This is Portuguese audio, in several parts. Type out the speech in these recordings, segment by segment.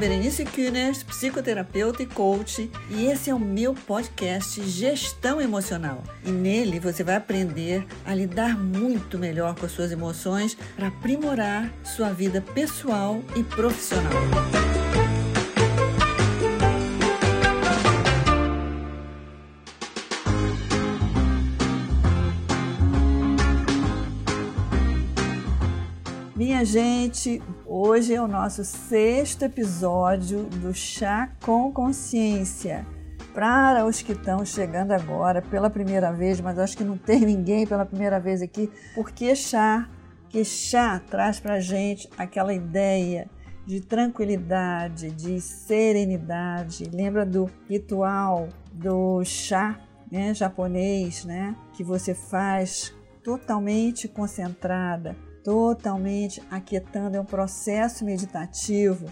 Berenice Kühners, psicoterapeuta e coach, e esse é o meu podcast Gestão Emocional. E nele você vai aprender a lidar muito melhor com as suas emoções para aprimorar sua vida pessoal e profissional. Minha gente, hoje é o nosso sexto episódio do Chá com Consciência. Para os que estão chegando agora pela primeira vez, mas acho que não tem ninguém pela primeira vez aqui, porque chá? Que chá traz para gente aquela ideia de tranquilidade, de serenidade. Lembra do ritual do chá né, japonês, né, que você faz totalmente concentrada totalmente aquietando, é um processo meditativo,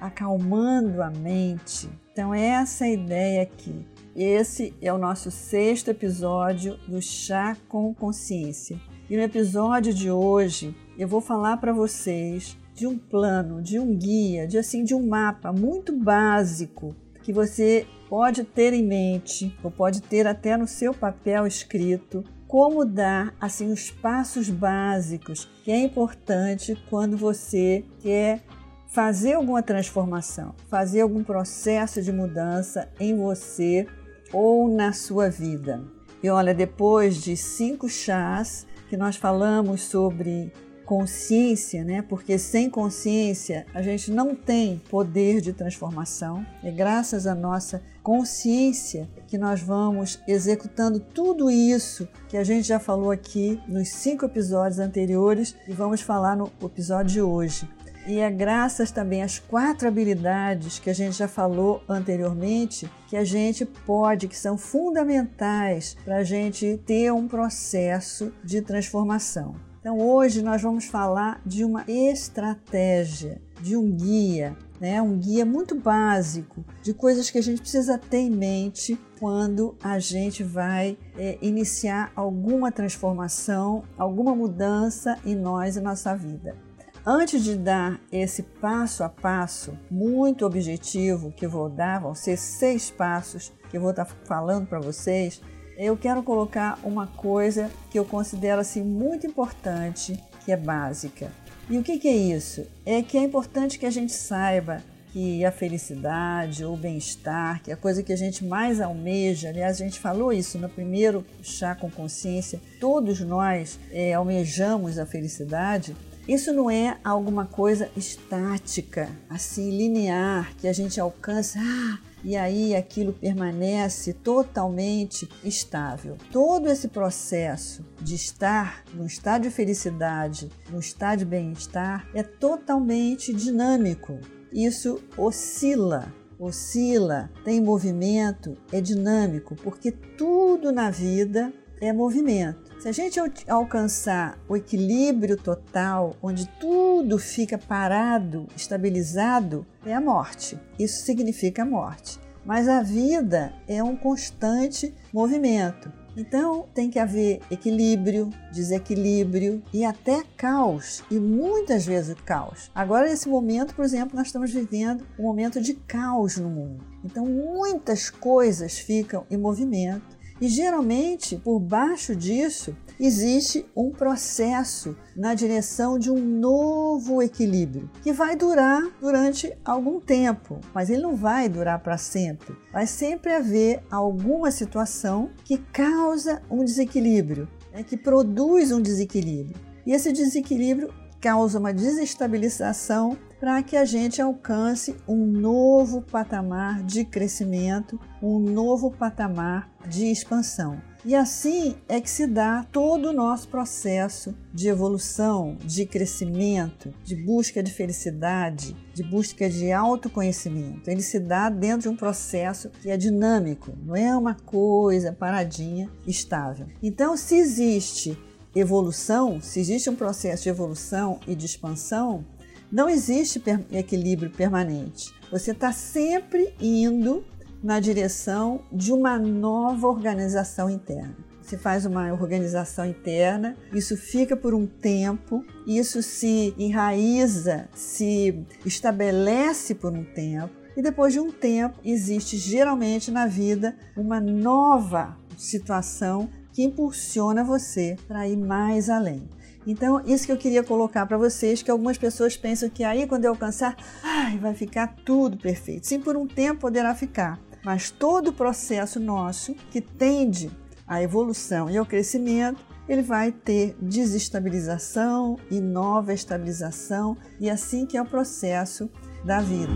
acalmando a mente. Então, essa é a ideia aqui. Esse é o nosso sexto episódio do Chá com Consciência. E no episódio de hoje, eu vou falar para vocês de um plano, de um guia, de assim, de um mapa muito básico que você pode ter em mente, ou pode ter até no seu papel escrito, como dar assim os passos básicos que é importante quando você quer fazer alguma transformação, fazer algum processo de mudança em você ou na sua vida. E olha, depois de cinco chás que nós falamos sobre consciência, né? Porque sem consciência a gente não tem poder de transformação. É graças à nossa consciência que nós vamos executando tudo isso que a gente já falou aqui nos cinco episódios anteriores e vamos falar no episódio de hoje. E é graças também às quatro habilidades que a gente já falou anteriormente que a gente pode, que são fundamentais para a gente ter um processo de transformação. Então hoje nós vamos falar de uma estratégia, de um guia, né? um guia muito básico de coisas que a gente precisa ter em mente quando a gente vai é, iniciar alguma transformação, alguma mudança em nós e nossa vida. Antes de dar esse passo a passo muito objetivo que eu vou dar, vão ser seis passos que eu vou estar falando para vocês, eu quero colocar uma coisa que eu considero assim muito importante, que é básica. E o que, que é isso? É que é importante que a gente saiba que a felicidade ou bem-estar, que é a coisa que a gente mais almeja, aliás, a gente falou isso no primeiro chá com consciência, todos nós é, almejamos a felicidade. Isso não é alguma coisa estática, assim, linear, que a gente alcança, ah, e aí aquilo permanece totalmente estável. Todo esse processo de estar no estado de felicidade, no estado de bem-estar, é totalmente dinâmico. Isso oscila, oscila, tem movimento, é dinâmico, porque tudo na vida é movimento. Se a gente alcançar o equilíbrio total, onde tudo fica parado, estabilizado, é a morte. Isso significa a morte. Mas a vida é um constante movimento. Então tem que haver equilíbrio, desequilíbrio e até caos, e muitas vezes caos. Agora, nesse momento, por exemplo, nós estamos vivendo um momento de caos no mundo. Então, muitas coisas ficam em movimento e geralmente, por baixo disso, existe um processo na direção de um novo equilíbrio que vai durar durante algum tempo, mas ele não vai durar para sempre. Vai sempre haver alguma situação que causa um desequilíbrio, né, que produz um desequilíbrio. E esse desequilíbrio causa uma desestabilização para que a gente alcance um novo patamar de crescimento, um novo patamar de expansão. E assim é que se dá todo o nosso processo de evolução, de crescimento, de busca de felicidade, de busca de autoconhecimento. Ele se dá dentro de um processo que é dinâmico, não é uma coisa paradinha, estável. Então, se existe evolução, se existe um processo de evolução e de expansão, não existe equilíbrio permanente. Você está sempre indo na direção de uma nova organização interna. se faz uma organização interna, isso fica por um tempo, isso se enraiza, se estabelece por um tempo, e depois de um tempo existe geralmente na vida uma nova situação que impulsiona você para ir mais além. Então, isso que eu queria colocar para vocês, que algumas pessoas pensam que aí quando eu alcançar, ai, vai ficar tudo perfeito. Sim, por um tempo poderá ficar, mas todo o processo nosso que tende à evolução e ao crescimento, ele vai ter desestabilização e nova estabilização, e assim que é o processo da vida.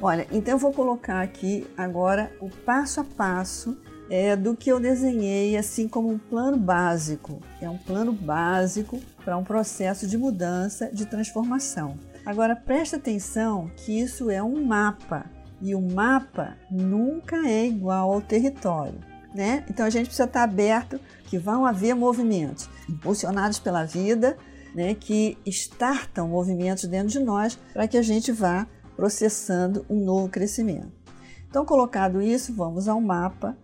Olha, então eu vou colocar aqui agora o passo a passo é, do que eu desenhei assim como um plano básico. É um plano básico para um processo de mudança, de transformação. Agora preste atenção que isso é um mapa e o mapa nunca é igual ao território. Né? Então a gente precisa estar aberto que vão haver movimentos impulsionados pela vida, né, que startam movimentos dentro de nós para que a gente vá processando um novo crescimento. Então, colocado isso, vamos ao mapa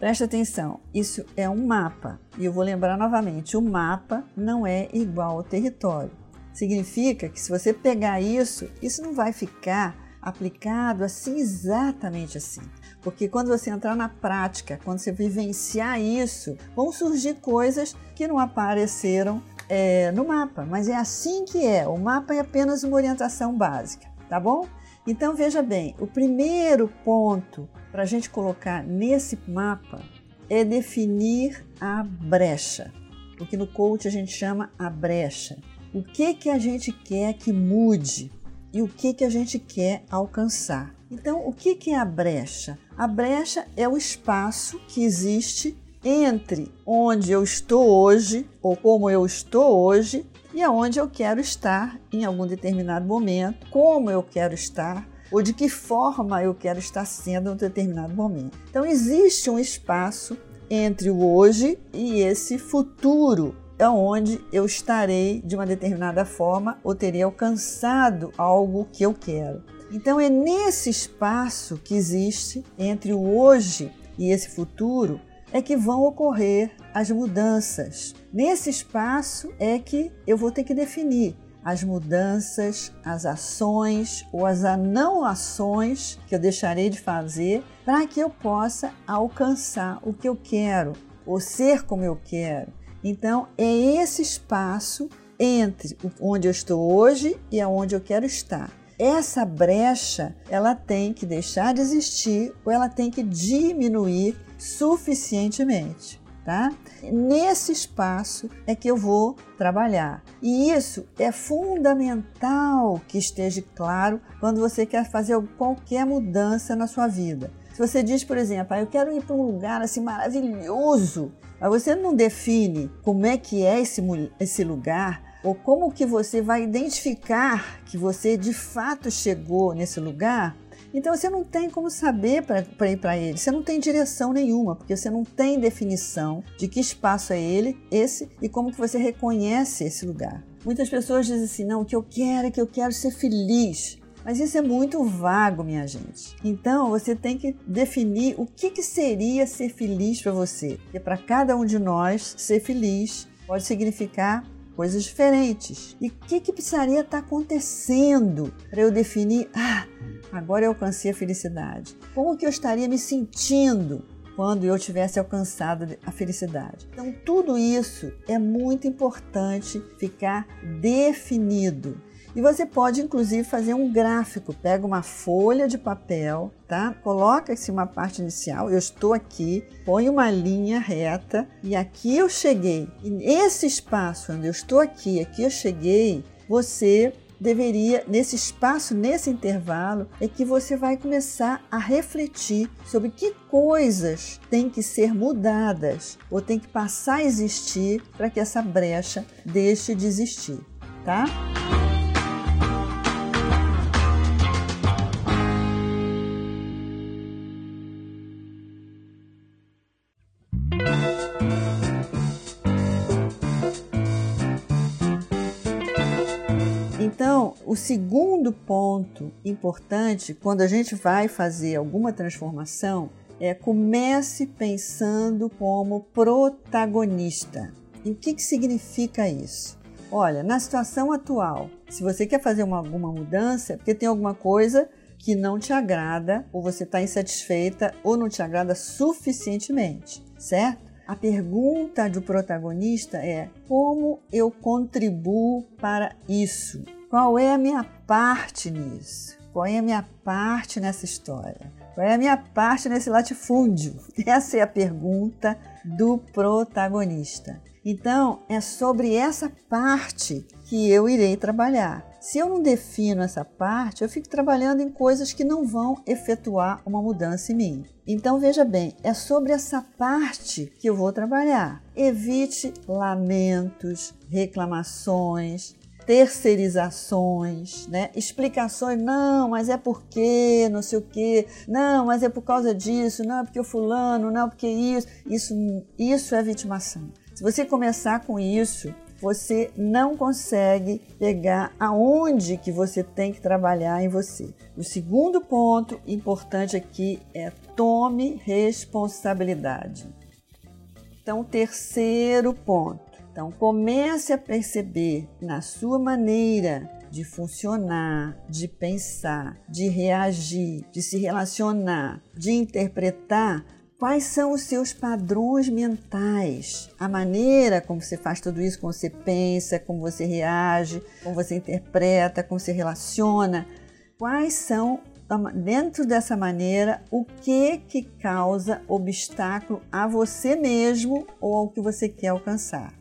Preste atenção, isso é um mapa. E eu vou lembrar novamente: o mapa não é igual ao território. Significa que se você pegar isso, isso não vai ficar aplicado assim exatamente assim. Porque quando você entrar na prática, quando você vivenciar isso, vão surgir coisas que não apareceram é, no mapa. Mas é assim que é. O mapa é apenas uma orientação básica, tá bom? Então veja bem, o primeiro ponto para a gente colocar nesse mapa é definir a brecha, o que no coach a gente chama a brecha. O que que a gente quer que mude e o que que a gente quer alcançar. Então, o que que é a brecha? A brecha é o espaço que existe entre onde eu estou hoje ou como eu estou hoje e aonde eu quero estar em algum determinado momento, como eu quero estar ou de que forma eu quero estar sendo em um determinado momento. Então, existe um espaço entre o hoje e esse futuro, é onde eu estarei de uma determinada forma ou terei alcançado algo que eu quero. Então, é nesse espaço que existe entre o hoje e esse futuro é que vão ocorrer as mudanças. Nesse espaço é que eu vou ter que definir as mudanças, as ações ou as não ações que eu deixarei de fazer para que eu possa alcançar o que eu quero ou ser como eu quero. Então, é esse espaço entre onde eu estou hoje e aonde eu quero estar. Essa brecha, ela tem que deixar de existir ou ela tem que diminuir suficientemente tá? Nesse espaço é que eu vou trabalhar. E isso é fundamental que esteja claro quando você quer fazer qualquer mudança na sua vida. Se você diz, por exemplo, ah, eu quero ir para um lugar assim maravilhoso, mas você não define como é que é esse, esse lugar, ou como que você vai identificar que você de fato chegou nesse lugar, então você não tem como saber para ir para ele, você não tem direção nenhuma, porque você não tem definição de que espaço é ele, esse, e como que você reconhece esse lugar. Muitas pessoas dizem assim: não, o que eu quero é que eu quero ser feliz. Mas isso é muito vago, minha gente. Então você tem que definir o que, que seria ser feliz para você. Porque para cada um de nós, ser feliz pode significar coisas diferentes. E o que, que precisaria estar tá acontecendo para eu definir, ah, agora eu alcancei a felicidade? Como que eu estaria me sentindo quando eu tivesse alcançado a felicidade? Então, tudo isso é muito importante ficar definido. E você pode inclusive fazer um gráfico, pega uma folha de papel, tá? Coloca-se uma parte inicial, eu estou aqui, põe uma linha reta e aqui eu cheguei. E esse espaço onde eu estou aqui, aqui eu cheguei, você deveria, nesse espaço, nesse intervalo, é que você vai começar a refletir sobre que coisas têm que ser mudadas ou tem que passar a existir para que essa brecha deixe de existir, tá? Segundo ponto importante quando a gente vai fazer alguma transformação é comece pensando como protagonista. E o que, que significa isso? Olha, na situação atual, se você quer fazer uma, alguma mudança, é porque tem alguma coisa que não te agrada, ou você está insatisfeita, ou não te agrada suficientemente, certo? A pergunta do protagonista é: como eu contribuo para isso? Qual é a minha parte nisso? Qual é a minha parte nessa história? Qual é a minha parte nesse latifúndio? Essa é a pergunta do protagonista. Então, é sobre essa parte que eu irei trabalhar. Se eu não defino essa parte, eu fico trabalhando em coisas que não vão efetuar uma mudança em mim. Então veja bem, é sobre essa parte que eu vou trabalhar. Evite lamentos, reclamações, terceirizações, né? Explicações, não, mas é porque, não sei o quê, não, mas é por causa disso, não é porque o fulano, não é porque isso. Isso, isso é vitimação. Se você começar com isso, você não consegue pegar aonde que você tem que trabalhar em você. O segundo ponto importante aqui é tome responsabilidade. Então, terceiro ponto. Então, comece a perceber na sua maneira de funcionar, de pensar, de reagir, de se relacionar, de interpretar Quais são os seus padrões mentais? A maneira como você faz tudo isso, como você pensa, como você reage, como você interpreta, como você relaciona. Quais são, dentro dessa maneira, o que que causa obstáculo a você mesmo ou ao que você quer alcançar?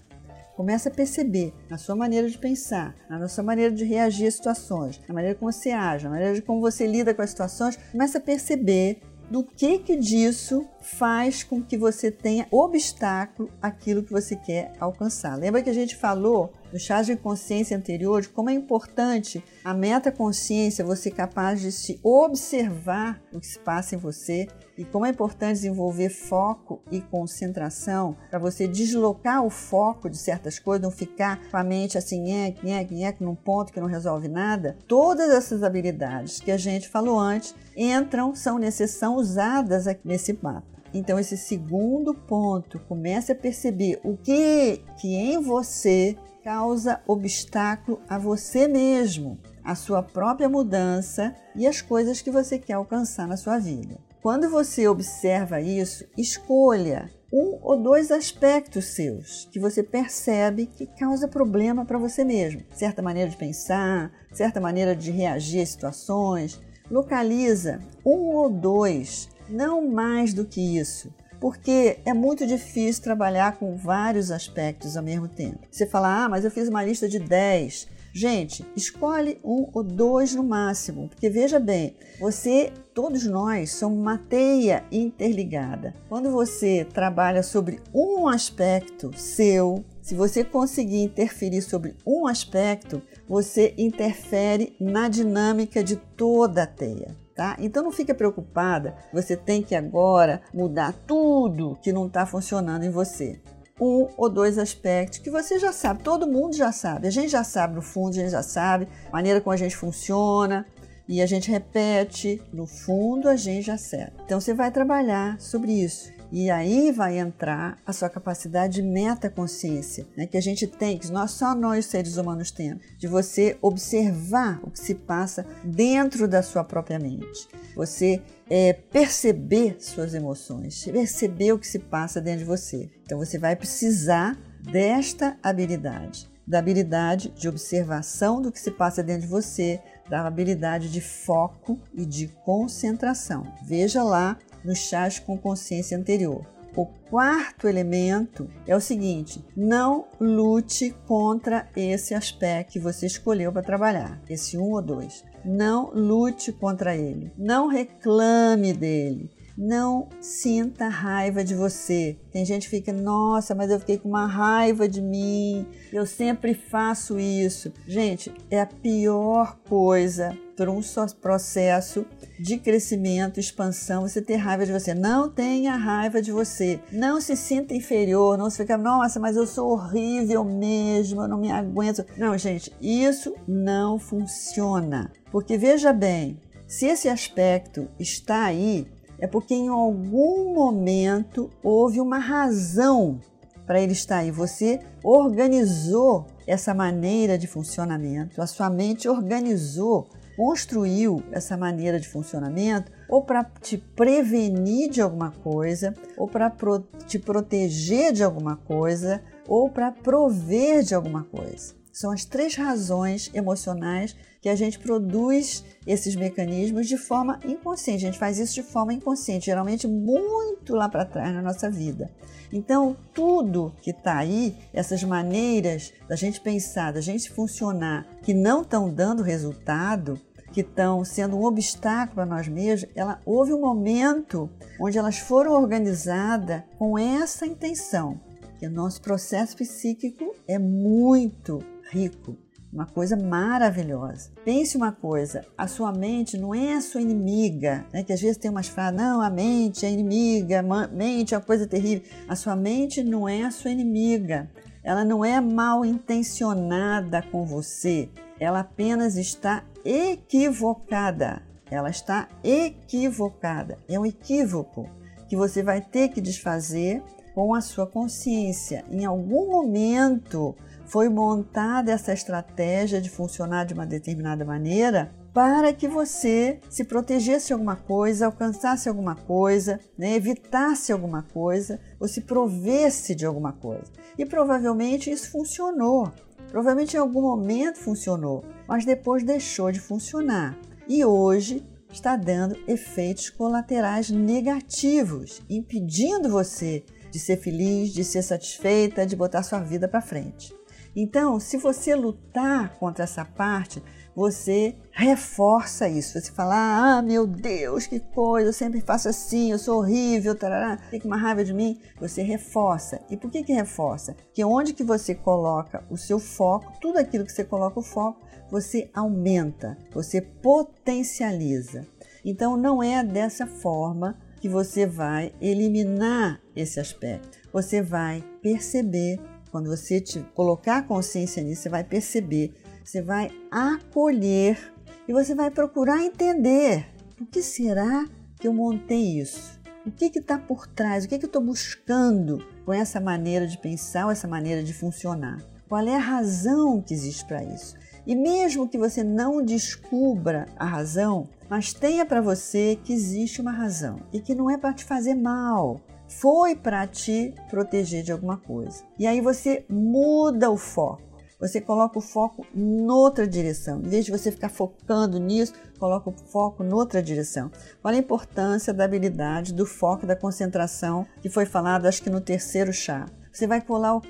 Comece a perceber na sua maneira de pensar, na sua maneira de reagir às situações, na maneira como você age, na maneira de como você lida com as situações. Comece a perceber do que que disso faz com que você tenha obstáculo àquilo que você quer alcançar. Lembra que a gente falou no chá de consciência anterior de como é importante a metaconsciência, você capaz de se observar o que se passa em você e como é importante desenvolver foco e concentração para você deslocar o foco de certas coisas, não ficar com a mente assim, nhec, nhec, nhec, num ponto que não resolve nada. Todas essas habilidades que a gente falou antes entram, são necessárias, são usadas nesse mapa. Então, esse segundo ponto, comece a perceber o que, que em você causa obstáculo a você mesmo, a sua própria mudança e as coisas que você quer alcançar na sua vida. Quando você observa isso, escolha um ou dois aspectos seus que você percebe que causa problema para você mesmo. Certa maneira de pensar, certa maneira de reagir às situações. Localiza um ou dois não mais do que isso. Porque é muito difícil trabalhar com vários aspectos ao mesmo tempo. Você fala, ah, mas eu fiz uma lista de 10. Gente, escolhe um ou dois no máximo, porque veja bem, você, todos nós, somos uma teia interligada. Quando você trabalha sobre um aspecto seu, se você conseguir interferir sobre um aspecto, você interfere na dinâmica de toda a teia. Tá? Então não fique preocupada, você tem que agora mudar tudo que não está funcionando em você. Um ou dois aspectos que você já sabe, todo mundo já sabe, a gente já sabe no fundo, a gente já sabe a maneira como a gente funciona e a gente repete, no fundo a gente já sabe. Então você vai trabalhar sobre isso. E aí vai entrar a sua capacidade de metaconsciência, né, que a gente tem, que nós, só nós seres humanos temos, de você observar o que se passa dentro da sua própria mente. Você é, perceber suas emoções, perceber o que se passa dentro de você. Então você vai precisar desta habilidade, da habilidade de observação do que se passa dentro de você, da habilidade de foco e de concentração. Veja lá no chás com consciência anterior. O quarto elemento é o seguinte: não lute contra esse aspecto que você escolheu para trabalhar, esse um ou dois. Não lute contra ele, não reclame dele, não sinta raiva de você. Tem gente que fica, nossa, mas eu fiquei com uma raiva de mim, eu sempre faço isso. Gente, é a pior coisa para um processo de crescimento, expansão, você ter raiva de você. Não tenha raiva de você. Não se sinta inferior, não se fica, nossa, mas eu sou horrível mesmo, eu não me aguento. Não, gente, isso não funciona. Porque veja bem, se esse aspecto está aí, é porque em algum momento houve uma razão para ele estar aí. Você organizou essa maneira de funcionamento, a sua mente organizou, construiu essa maneira de funcionamento ou para te prevenir de alguma coisa, ou para pro te proteger de alguma coisa, ou para prover de alguma coisa. São as três razões emocionais que a gente produz esses mecanismos de forma inconsciente. A gente faz isso de forma inconsciente, geralmente muito lá para trás na nossa vida. Então, tudo que está aí, essas maneiras da gente pensar, da gente funcionar, que não estão dando resultado, que estão sendo um obstáculo para nós mesmos, ela, houve um momento onde elas foram organizadas com essa intenção, que o nosso processo psíquico é muito rico, uma coisa maravilhosa. Pense uma coisa, a sua mente não é a sua inimiga, né? que às vezes tem umas frases, não, a mente é inimiga, a mente é uma coisa terrível. A sua mente não é a sua inimiga, ela não é mal intencionada com você, ela apenas está equivocada. Ela está equivocada. É um equívoco que você vai ter que desfazer com a sua consciência. Em algum momento foi montada essa estratégia de funcionar de uma determinada maneira para que você se protegesse alguma coisa, alcançasse alguma coisa, né, evitasse alguma coisa ou se provesse de alguma coisa. E provavelmente isso funcionou. Provavelmente em algum momento funcionou, mas depois deixou de funcionar. E hoje está dando efeitos colaterais negativos, impedindo você de ser feliz, de ser satisfeita, de botar sua vida para frente. Então, se você lutar contra essa parte, você reforça isso. Você fala, ah, meu Deus, que coisa, eu sempre faço assim, eu sou horrível, tarará, tem uma raiva de mim. Você reforça. E por que que reforça? Que onde que você coloca o seu foco, tudo aquilo que você coloca o foco, você aumenta, você potencializa. Então, não é dessa forma que você vai eliminar esse aspecto. Você vai perceber quando você te colocar a consciência nisso, você vai perceber, você vai acolher e você vai procurar entender o que será que eu montei isso? O que está por trás? O que, que eu estou buscando com essa maneira de pensar essa maneira de funcionar? Qual é a razão que existe para isso? E mesmo que você não descubra a razão, mas tenha para você que existe uma razão e que não é para te fazer mal, foi para te proteger de alguma coisa. E aí você muda o foco. Você coloca o foco noutra direção. Em vez de você ficar focando nisso, coloca o foco noutra direção. Olha a importância da habilidade, do foco, da concentração, que foi falado acho que no terceiro chá. Você vai colar,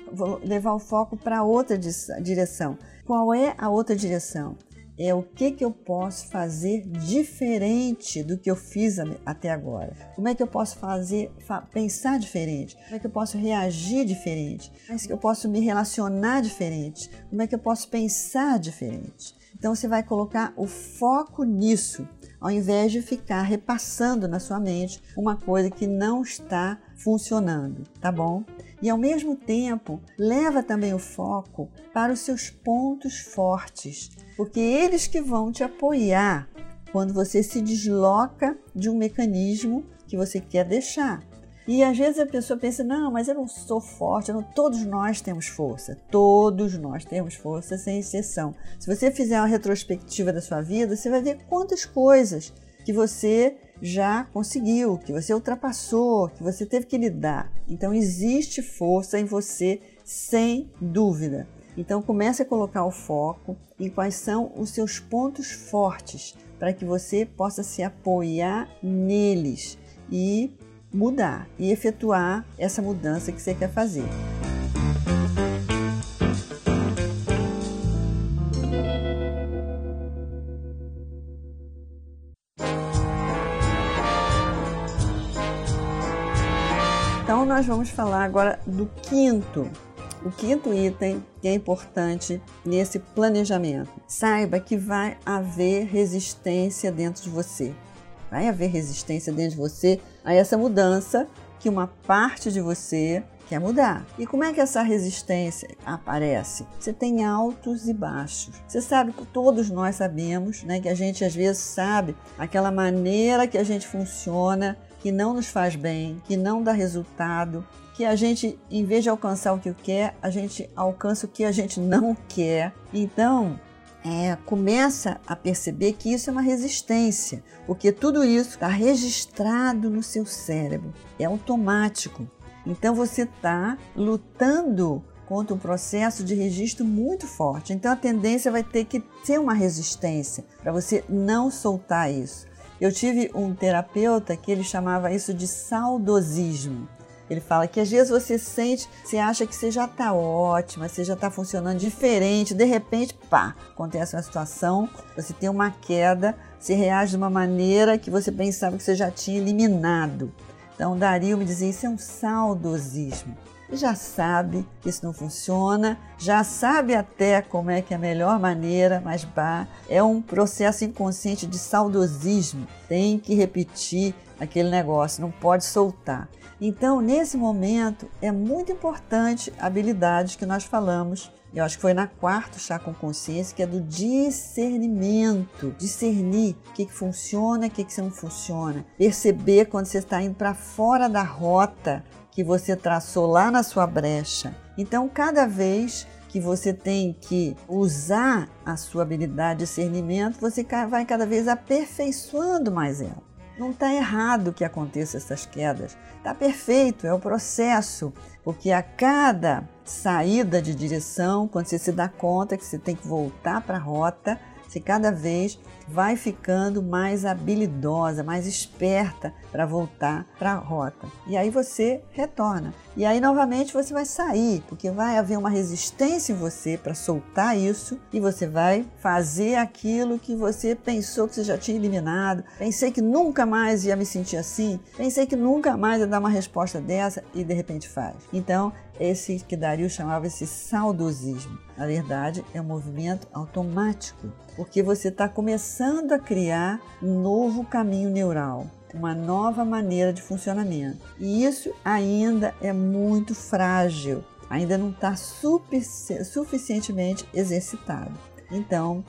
levar o foco para outra direção. Qual é a outra direção? É o que, que eu posso fazer diferente do que eu fiz até agora. Como é que eu posso fazer, pensar diferente? Como é que eu posso reagir diferente? Como é que eu posso me relacionar diferente? Como é que eu posso pensar diferente? Então você vai colocar o foco nisso, ao invés de ficar repassando na sua mente uma coisa que não está funcionando, tá bom? E ao mesmo tempo, leva também o foco para os seus pontos fortes, porque eles que vão te apoiar quando você se desloca de um mecanismo que você quer deixar. E às vezes a pessoa pensa: não, mas eu não sou forte. Não, todos nós temos força. Todos nós temos força, sem exceção. Se você fizer uma retrospectiva da sua vida, você vai ver quantas coisas que você já conseguiu, que você ultrapassou, que você teve que lidar. Então existe força em você, sem dúvida. Então comece a colocar o foco em quais são os seus pontos fortes para que você possa se apoiar neles e mudar e efetuar essa mudança que você quer fazer. Então, nós vamos falar agora do quinto o quinto item que é importante nesse planejamento. Saiba que vai haver resistência dentro de você. Vai haver resistência dentro de você a essa mudança que uma parte de você quer mudar. E como é que essa resistência aparece? Você tem altos e baixos. Você sabe, todos nós sabemos, né, que a gente às vezes sabe aquela maneira que a gente funciona que não nos faz bem, que não dá resultado, que a gente, em vez de alcançar o que quer, a gente alcança o que a gente não quer. Então, é, começa a perceber que isso é uma resistência, porque tudo isso está registrado no seu cérebro, é automático. Então você está lutando contra um processo de registro muito forte. Então a tendência vai ter que ter uma resistência para você não soltar isso. Eu tive um terapeuta que ele chamava isso de saudosismo. Ele fala que às vezes você sente, você acha que você já está ótima, você já está funcionando diferente, de repente, pá, acontece uma situação, você tem uma queda, você reage de uma maneira que você pensava que você já tinha eliminado. Então, Dario me dizia: isso é um saudosismo. Já sabe que isso não funciona, já sabe até como é que é a melhor maneira, mas bah, é um processo inconsciente de saudosismo. Tem que repetir aquele negócio, não pode soltar. Então, nesse momento, é muito importante a habilidade que nós falamos. Eu acho que foi na quarta chá com consciência, que é do discernimento. Discernir o que, que funciona, o que, que não funciona. Perceber quando você está indo para fora da rota que você traçou lá na sua brecha. Então, cada vez que você tem que usar a sua habilidade de discernimento, você vai cada vez aperfeiçoando mais ela. Não está errado que aconteça essas quedas, está perfeito, é o processo, porque a cada saída de direção, quando você se dá conta que você tem que voltar para a rota, você cada vez vai ficando mais habilidosa, mais esperta para voltar para a rota. E aí você retorna. E aí novamente você vai sair, porque vai haver uma resistência em você para soltar isso e você vai fazer aquilo que você pensou que você já tinha eliminado. Pensei que nunca mais ia me sentir assim, pensei que nunca mais ia dar uma resposta dessa e de repente faz. Então, esse que Dario chamava esse saudosismo. Na verdade, é um movimento automático, porque você está começando a criar um novo caminho neural uma nova maneira de funcionamento. E isso ainda é muito frágil, ainda não está suficientemente exercitado. Então,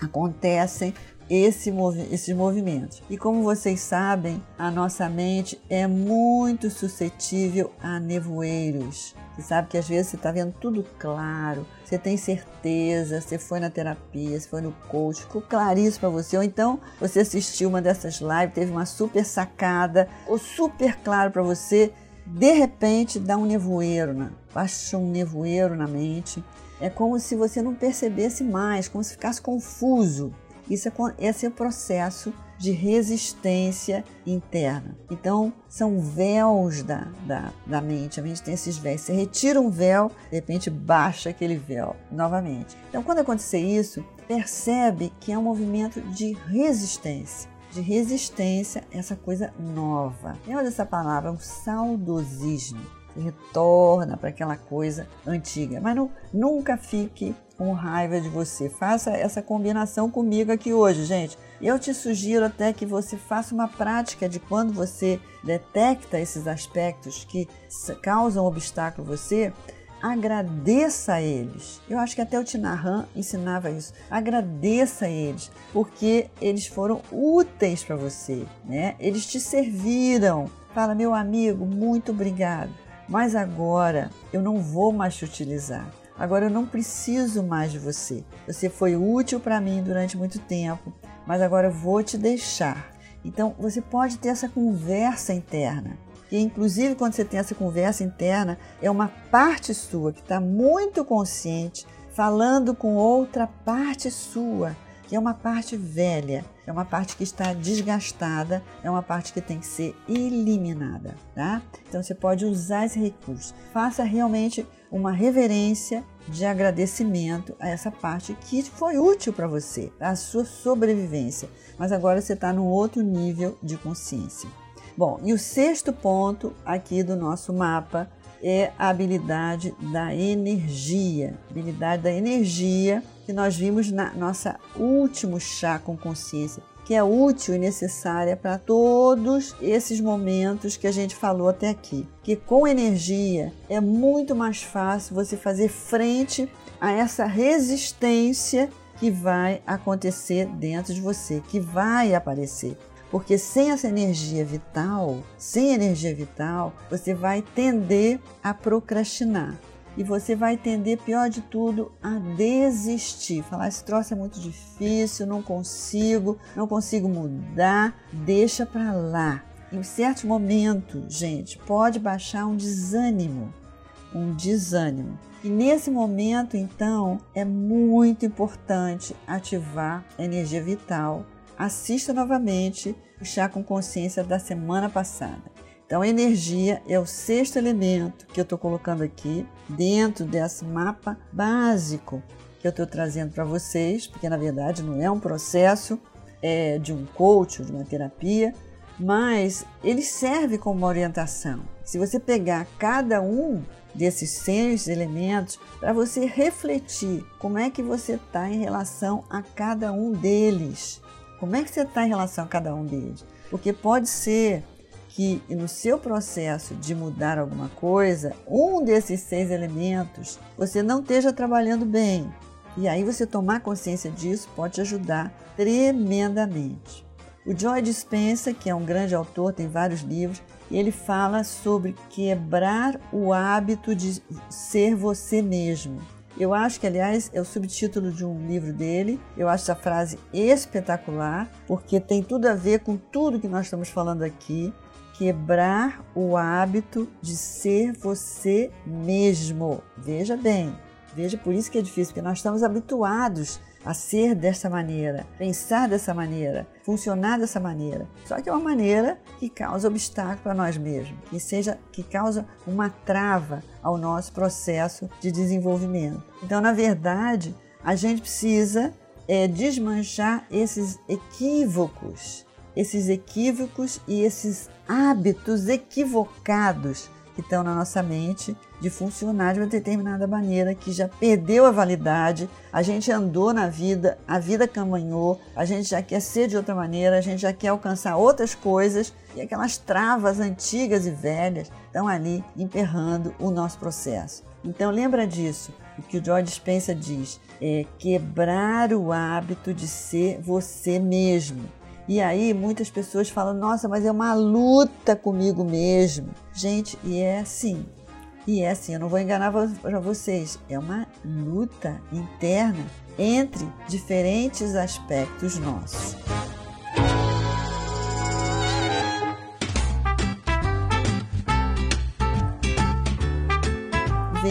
acontecem esse movi esses movimentos. E como vocês sabem, a nossa mente é muito suscetível a nevoeiros. Você sabe que às vezes você está vendo tudo claro, você tem certeza, você foi na terapia, você foi no coach, ficou claríssimo para você. Ou então você assistiu uma dessas lives, teve uma super sacada, ou super claro para você, de repente dá um nevoeiro, né? baixa um nevoeiro na mente. É como se você não percebesse mais, como se ficasse confuso. Isso é, esse é o processo de resistência interna. Então, são véus da, da, da mente. A mente tem esses véus. Você retira um véu, de repente baixa aquele véu novamente. Então, quando acontecer isso, percebe que é um movimento de resistência de resistência, essa coisa nova. Lembra dessa palavra, um saudosismo. Retorna para aquela coisa antiga, mas não, nunca fique com raiva de você. Faça essa combinação comigo aqui hoje, gente. Eu te sugiro até que você faça uma prática de quando você detecta esses aspectos que causam obstáculo a você, agradeça a eles. Eu acho que até o Tinahan ensinava isso. Agradeça a eles, porque eles foram úteis para você, né? Eles te serviram. Fala, meu amigo, muito obrigado. Mas agora eu não vou mais te utilizar. Agora eu não preciso mais de você. Você foi útil para mim durante muito tempo mas agora eu vou te deixar. Então você pode ter essa conversa interna. E inclusive quando você tem essa conversa interna, é uma parte sua que está muito consciente, falando com outra parte sua, é uma parte velha, é uma parte que está desgastada, é uma parte que tem que ser eliminada, tá? Então você pode usar esse recurso. Faça realmente uma reverência de agradecimento a essa parte que foi útil para você, a sua sobrevivência. Mas agora você está num outro nível de consciência. Bom, e o sexto ponto aqui do nosso mapa é a habilidade da energia. Habilidade da energia que nós vimos na nossa último chá com consciência, que é útil e necessária para todos esses momentos que a gente falou até aqui. Que com energia é muito mais fácil você fazer frente a essa resistência que vai acontecer dentro de você, que vai aparecer. Porque sem essa energia vital, sem energia vital, você vai tender a procrastinar. E você vai tender, pior de tudo, a desistir. Falar, esse troço é muito difícil, não consigo, não consigo mudar, deixa para lá. Em certo momento, gente, pode baixar um desânimo, um desânimo. E nesse momento, então, é muito importante ativar a energia vital. Assista novamente o chá com consciência da semana passada. Então, energia é o sexto elemento que eu estou colocando aqui dentro desse mapa básico que eu estou trazendo para vocês, porque na verdade não é um processo é, de um coach, de uma terapia, mas ele serve como orientação. Se você pegar cada um desses seis elementos para você refletir como é que você está em relação a cada um deles. Como é que você está em relação a cada um deles? Porque pode ser que no seu processo de mudar alguma coisa, um desses seis elementos você não esteja trabalhando bem. E aí você tomar consciência disso pode te ajudar tremendamente. O Joy Dispenza, que é um grande autor, tem vários livros, ele fala sobre quebrar o hábito de ser você mesmo. Eu acho que, aliás, é o subtítulo de um livro dele. Eu acho essa frase espetacular, porque tem tudo a ver com tudo que nós estamos falando aqui. Quebrar o hábito de ser você mesmo. Veja bem, veja por isso que é difícil, porque nós estamos habituados a ser dessa maneira, pensar dessa maneira, funcionar dessa maneira. Só que é uma maneira que causa obstáculo para nós mesmos, que seja que causa uma trava ao nosso processo de desenvolvimento. Então, na verdade, a gente precisa é, desmanchar esses equívocos, esses equívocos e esses hábitos equivocados que estão na nossa mente de funcionar de uma determinada maneira que já perdeu a validade, a gente andou na vida, a vida caminhou, a gente já quer ser de outra maneira, a gente já quer alcançar outras coisas e aquelas travas antigas e velhas estão ali emperrando o nosso processo. Então lembra disso, o que o George Spencer diz, é quebrar o hábito de ser você mesmo. E aí muitas pessoas falam: "Nossa, mas é uma luta comigo mesmo". Gente, e é assim. E é assim, eu não vou enganar para vocês, é uma luta interna entre diferentes aspectos nossos.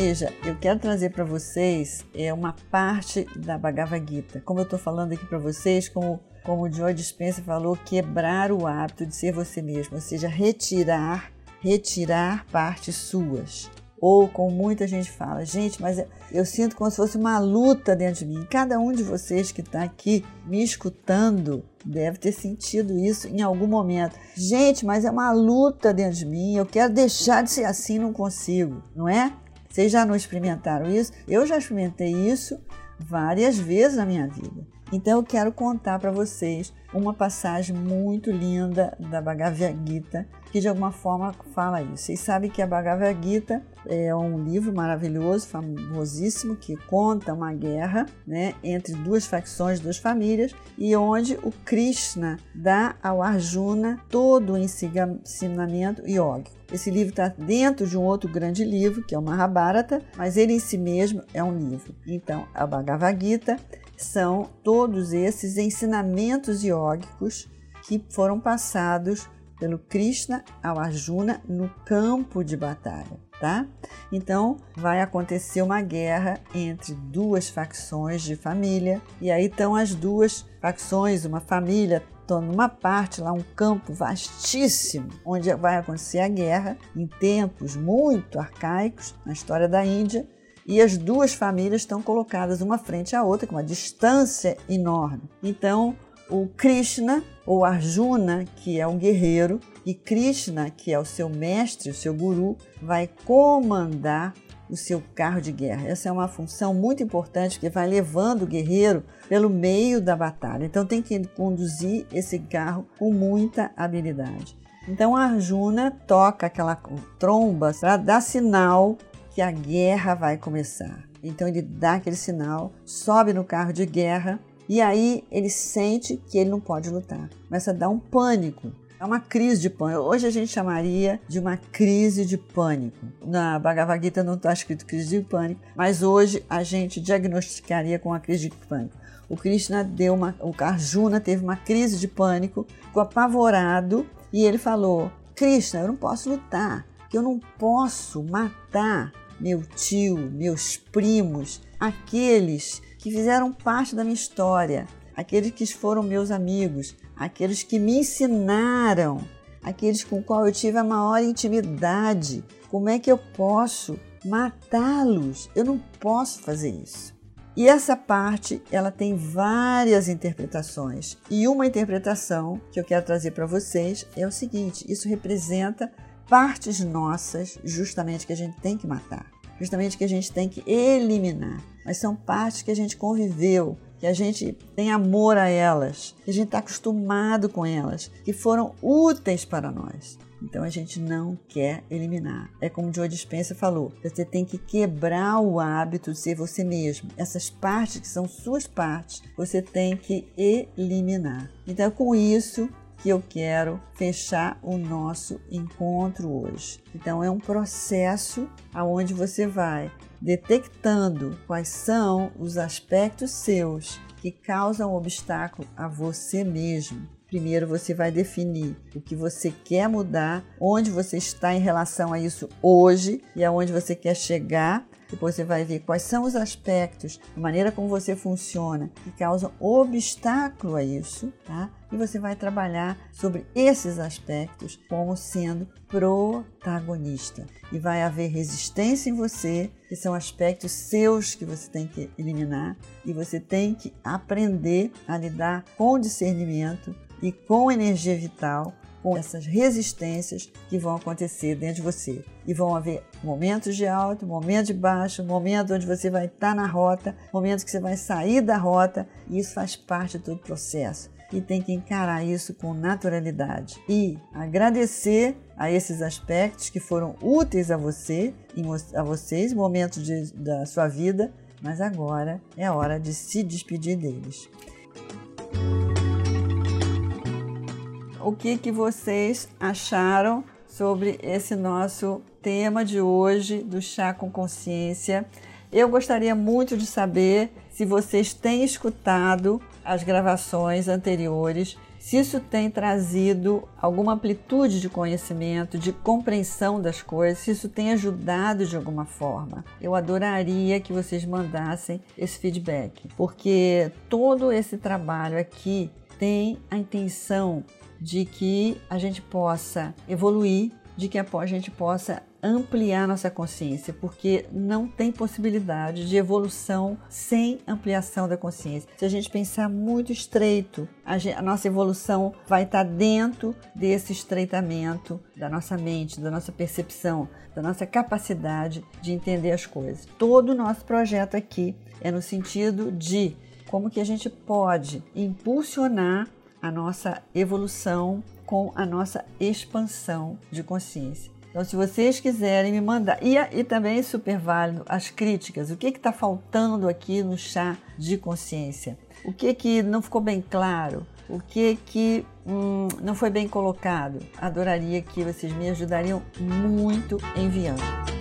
Veja, eu quero trazer para vocês é uma parte da Bhagavad Gita. Como eu estou falando aqui para vocês, como, como o Joy Dispenza falou, quebrar o hábito de ser você mesmo, ou seja, retirar, retirar partes suas. Ou como muita gente fala, gente, mas eu sinto como se fosse uma luta dentro de mim. Cada um de vocês que está aqui me escutando deve ter sentido isso em algum momento. Gente, mas é uma luta dentro de mim. Eu quero deixar de ser assim, não consigo, não é? Vocês já não experimentaram isso? Eu já experimentei isso várias vezes na minha vida. Então eu quero contar para vocês uma passagem muito linda da Bhagavad Gita que de alguma forma fala isso. Vocês sabem que a Bhagavad Gita é um livro maravilhoso, famosíssimo, que conta uma guerra né, entre duas facções, duas famílias, e onde o Krishna dá ao Arjuna todo o ensinamento yoga. Esse livro está dentro de um outro grande livro, que é o Mahabharata, mas ele em si mesmo é um livro. Então, a Bhagavad Gita são todos esses ensinamentos iógicos que foram passados pelo Krishna ao Arjuna no campo de batalha, tá? Então vai acontecer uma guerra entre duas facções de família e aí estão as duas facções, uma família numa parte lá um campo vastíssimo onde vai acontecer a guerra em tempos muito arcaicos na história da Índia e as duas famílias estão colocadas uma frente à outra com uma distância enorme. Então o Krishna ou Arjuna, que é um guerreiro, e Krishna, que é o seu mestre, o seu guru, vai comandar o seu carro de guerra. Essa é uma função muito importante que vai levando o guerreiro pelo meio da batalha. Então tem que conduzir esse carro com muita habilidade. Então Arjuna toca aquela tromba para dar sinal que a guerra vai começar. Então ele dá aquele sinal, sobe no carro de guerra E aí ele sente que ele não pode lutar. Começa a dar um pânico. É uma crise de pânico. Hoje a gente chamaria de uma crise de pânico. Na Bhagavad Gita não está escrito crise de pânico, mas hoje a gente diagnosticaria com a crise de pânico. O Krishna deu uma, o Arjuna teve uma crise de pânico, ficou apavorado e ele falou: Krishna, eu não posso lutar, eu não posso matar meu tio, meus primos, aqueles que fizeram parte da minha história, aqueles que foram meus amigos, aqueles que me ensinaram, aqueles com qual eu tive a maior intimidade. Como é que eu posso matá-los? Eu não posso fazer isso. E essa parte, ela tem várias interpretações. E uma interpretação que eu quero trazer para vocês é o seguinte: isso representa partes nossas, justamente que a gente tem que matar, justamente que a gente tem que eliminar mas são partes que a gente conviveu, que a gente tem amor a elas, que a gente está acostumado com elas, que foram úteis para nós. Então a gente não quer eliminar. É como o Joe Dispenza falou: você tem que quebrar o hábito de ser você mesmo. Essas partes que são suas partes, você tem que eliminar. Então, com isso, que eu quero fechar o nosso encontro hoje. Então é um processo aonde você vai detectando quais são os aspectos seus que causam obstáculo a você mesmo. Primeiro você vai definir o que você quer mudar, onde você está em relação a isso hoje e aonde você quer chegar depois você vai ver quais são os aspectos, a maneira como você funciona que causam obstáculo a isso, tá? E você vai trabalhar sobre esses aspectos como sendo protagonista. E vai haver resistência em você, que são aspectos seus que você tem que eliminar, e você tem que aprender a lidar com discernimento e com energia vital com essas resistências que vão acontecer dentro de você. E vão haver momentos de alto, momentos de baixo, momentos onde você vai estar na rota, momentos que você vai sair da rota, e isso faz parte do processo. E tem que encarar isso com naturalidade e agradecer a esses aspectos que foram úteis a você a vocês, momentos de, da sua vida, mas agora é hora de se despedir deles. O que, que vocês acharam sobre esse nosso tema de hoje do Chá com Consciência. Eu gostaria muito de saber se vocês têm escutado as gravações anteriores, se isso tem trazido alguma amplitude de conhecimento, de compreensão das coisas, se isso tem ajudado de alguma forma. Eu adoraria que vocês mandassem esse feedback, porque todo esse trabalho aqui tem a intenção de que a gente possa evoluir, de que a gente possa ampliar nossa consciência, porque não tem possibilidade de evolução sem ampliação da consciência. Se a gente pensar muito estreito, a, gente, a, nossa evolução vai estar dentro desse estreitamento da nossa mente, da nossa percepção, da nossa capacidade de entender as coisas. Todo o nosso projeto aqui é no sentido de como que a gente pode impulsionar a nossa evolução com a nossa expansão de consciência. Então, se vocês quiserem me mandar, e, e também é super válido as críticas, o que está faltando aqui no chá de consciência? O que, que não ficou bem claro? O que, que hum, não foi bem colocado? Adoraria que vocês me ajudariam muito enviando.